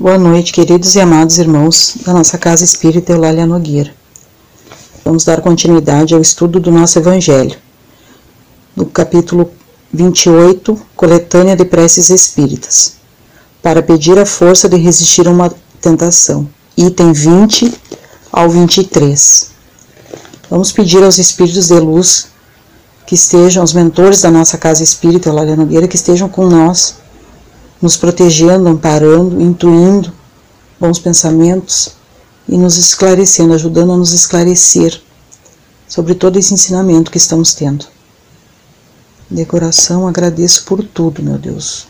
Boa noite, queridos e amados irmãos da nossa Casa Espírita Eulália Nogueira. Vamos dar continuidade ao estudo do nosso Evangelho. No capítulo 28, Coletânea de Preces Espíritas, para pedir a força de resistir a uma tentação. Item 20 ao 23. Vamos pedir aos Espíritos de Luz que estejam, os mentores da nossa Casa Espírita Eulália Nogueira, que estejam com nós nos protegendo, amparando, intuindo bons pensamentos e nos esclarecendo, ajudando a nos esclarecer sobre todo esse ensinamento que estamos tendo. De coração agradeço por tudo, meu Deus.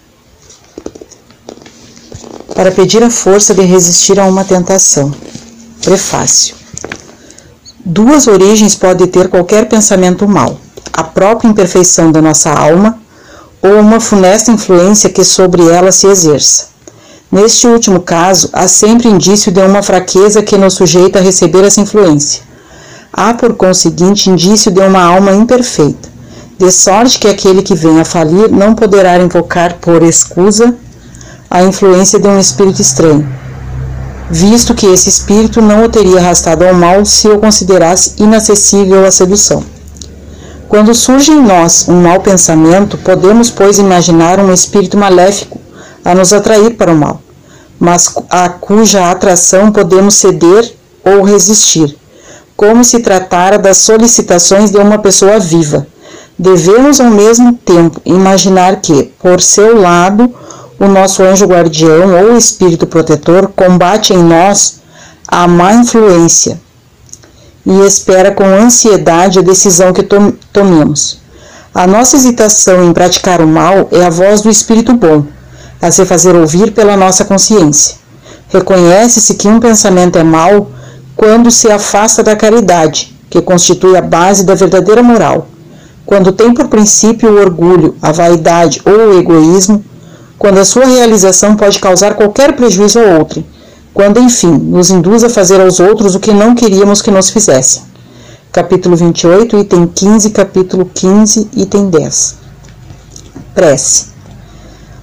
Para pedir a força de resistir a uma tentação. Prefácio. Duas origens pode ter qualquer pensamento mal: a própria imperfeição da nossa alma ou uma funesta influência que sobre ela se exerça. Neste último caso, há sempre indício de uma fraqueza que nos sujeita a receber essa influência. Há, por conseguinte, indício de uma alma imperfeita, de sorte que aquele que vem a falir não poderá invocar por escusa a influência de um espírito estranho, visto que esse espírito não o teria arrastado ao mal se o considerasse inacessível à sedução. Quando surge em nós um mau pensamento, podemos, pois, imaginar um espírito maléfico a nos atrair para o mal, mas a cuja atração podemos ceder ou resistir, como se tratara das solicitações de uma pessoa viva. Devemos, ao mesmo tempo, imaginar que, por seu lado, o nosso anjo guardião ou espírito protetor combate em nós a má influência e espera com ansiedade a decisão que tom tomemos. A nossa hesitação em praticar o mal é a voz do Espírito bom, a se fazer ouvir pela nossa consciência. Reconhece-se que um pensamento é mau quando se afasta da caridade, que constitui a base da verdadeira moral. Quando tem por princípio o orgulho, a vaidade ou o egoísmo, quando a sua realização pode causar qualquer prejuízo a outro quando enfim nos induz a fazer aos outros o que não queríamos que nos fizessem. Capítulo 28, item 15, capítulo 15, item 10. Prece.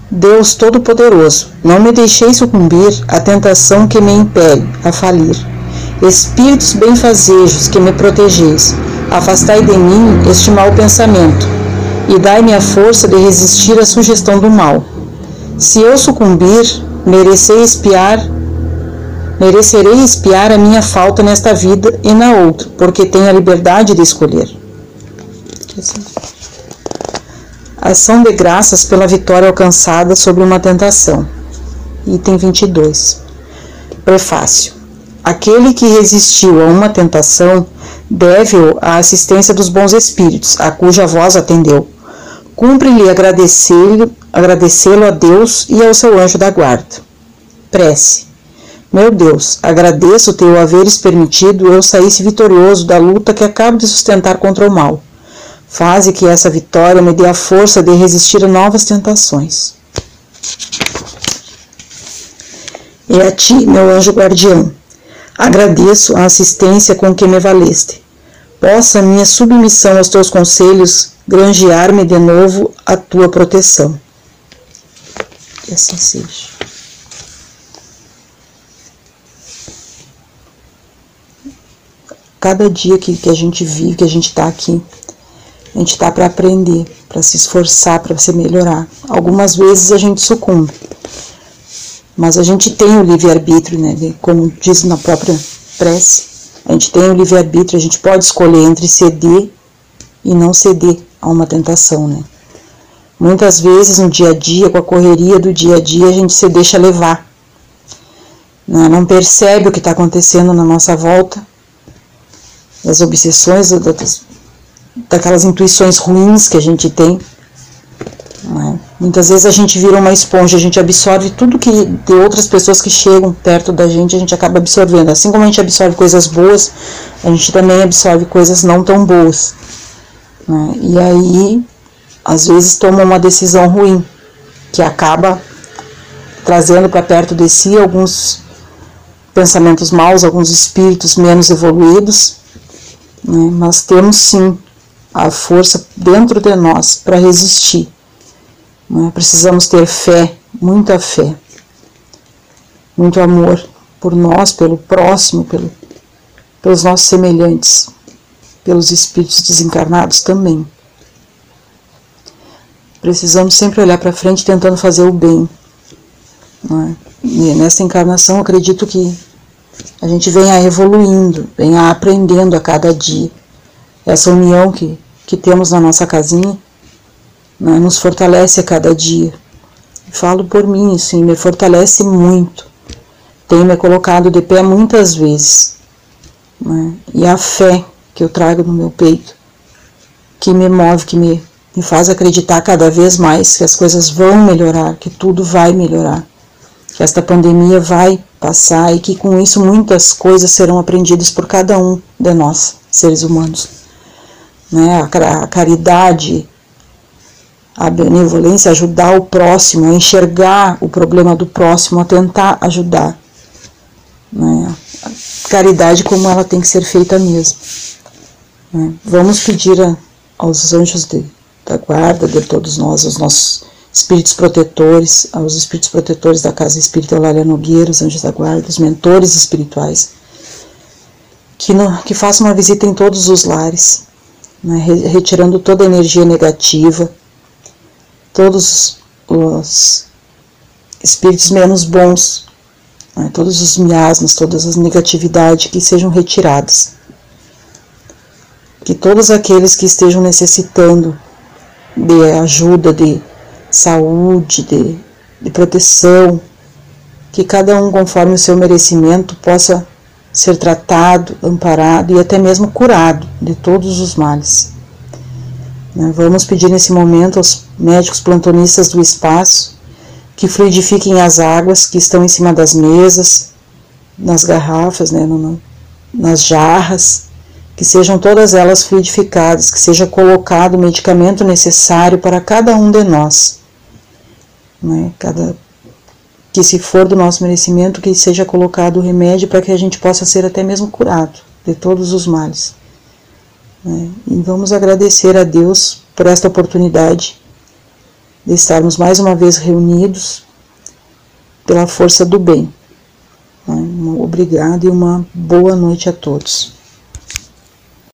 Deus Todo-Poderoso, não me deixeis sucumbir à tentação que me impele a falir. Espíritos benfazejos que me protegeis, afastai de mim este mau pensamento e dai-me a força de resistir à sugestão do mal. Se eu sucumbir, merecei espiar merecerei espiar a minha falta nesta vida e na outra, porque tenho a liberdade de escolher. Ação de graças pela vitória alcançada sobre uma tentação. Item 22. Prefácio. Aquele que resistiu a uma tentação deve-o à assistência dos bons espíritos, a cuja voz atendeu. Cumpre-lhe agradecê-lo agradecê a Deus e ao seu anjo da guarda. Prece. Meu Deus, agradeço teu haveres permitido eu saísse vitorioso da luta que acabo de sustentar contra o mal. Faze que essa vitória me dê a força de resistir a novas tentações. E a ti, meu anjo guardião, agradeço a assistência com que me valeste. Possa minha submissão aos teus conselhos granjear-me de novo a tua proteção. Que assim seja. Cada dia que, que a gente vive, que a gente está aqui, a gente está para aprender, para se esforçar, para se melhorar. Algumas vezes a gente sucumbe, mas a gente tem o livre-arbítrio, né? Como diz na própria prece, a gente tem o livre-arbítrio, a gente pode escolher entre ceder e não ceder a uma tentação, né? Muitas vezes no dia a dia, com a correria do dia a dia, a gente se deixa levar. Né? Não percebe o que está acontecendo na nossa volta das obsessões, das, daquelas intuições ruins que a gente tem. É? Muitas vezes a gente vira uma esponja, a gente absorve tudo que de outras pessoas que chegam perto da gente, a gente acaba absorvendo. Assim como a gente absorve coisas boas, a gente também absorve coisas não tão boas. Né? E aí, às vezes, toma uma decisão ruim, que acaba trazendo para perto de si alguns pensamentos maus, alguns espíritos menos evoluídos, né? Nós temos sim a força dentro de nós para resistir. Né? Precisamos ter fé, muita fé. muito amor por nós, pelo próximo, pelo, pelos nossos semelhantes, pelos espíritos desencarnados também. Precisamos sempre olhar para frente tentando fazer o bem. É? E nessa encarnação, acredito que a gente venha evoluindo, venha aprendendo a cada dia. Essa união que, que temos na nossa casinha né, nos fortalece a cada dia. Falo por mim, isso me fortalece muito. Tem me colocado de pé muitas vezes. Né, e a fé que eu trago no meu peito, que me move, que me, me faz acreditar cada vez mais que as coisas vão melhorar, que tudo vai melhorar, que esta pandemia vai passar e que com isso muitas coisas serão aprendidas por cada um de nós, seres humanos. Né? A caridade, a benevolência, ajudar o próximo, a enxergar o problema do próximo, a tentar ajudar. Né? A caridade como ela tem que ser feita mesmo. Né? Vamos pedir a, aos anjos de, da guarda de todos nós, aos nossos espíritos protetores, aos espíritos protetores da Casa Espírita Eulália Nogueira, os anjos da guarda, os mentores espirituais, que, que façam uma visita em todos os lares, né? retirando toda a energia negativa, todos os espíritos menos bons, né, todos os miasmas, todas as negatividades que sejam retiradas. Que todos aqueles que estejam necessitando de ajuda, de saúde, de, de proteção, que cada um, conforme o seu merecimento, possa ser tratado, amparado e até mesmo curado de todos os males. Né, vamos pedir nesse momento aos médicos plantonistas do espaço que fluidifiquem as águas que estão em cima das mesas, nas garrafas, né, nas jarras, que sejam todas elas fluidificadas, que seja colocado o medicamento necessário para cada um de nós. Né, cada, que se for do nosso merecimento, que seja colocado o remédio para que a gente possa ser até mesmo curado de todos os males. Né? E vamos agradecer a Deus por esta oportunidade de estarmos mais uma vez reunidos pela força do bem. Né? Obrigado e uma boa noite a todos.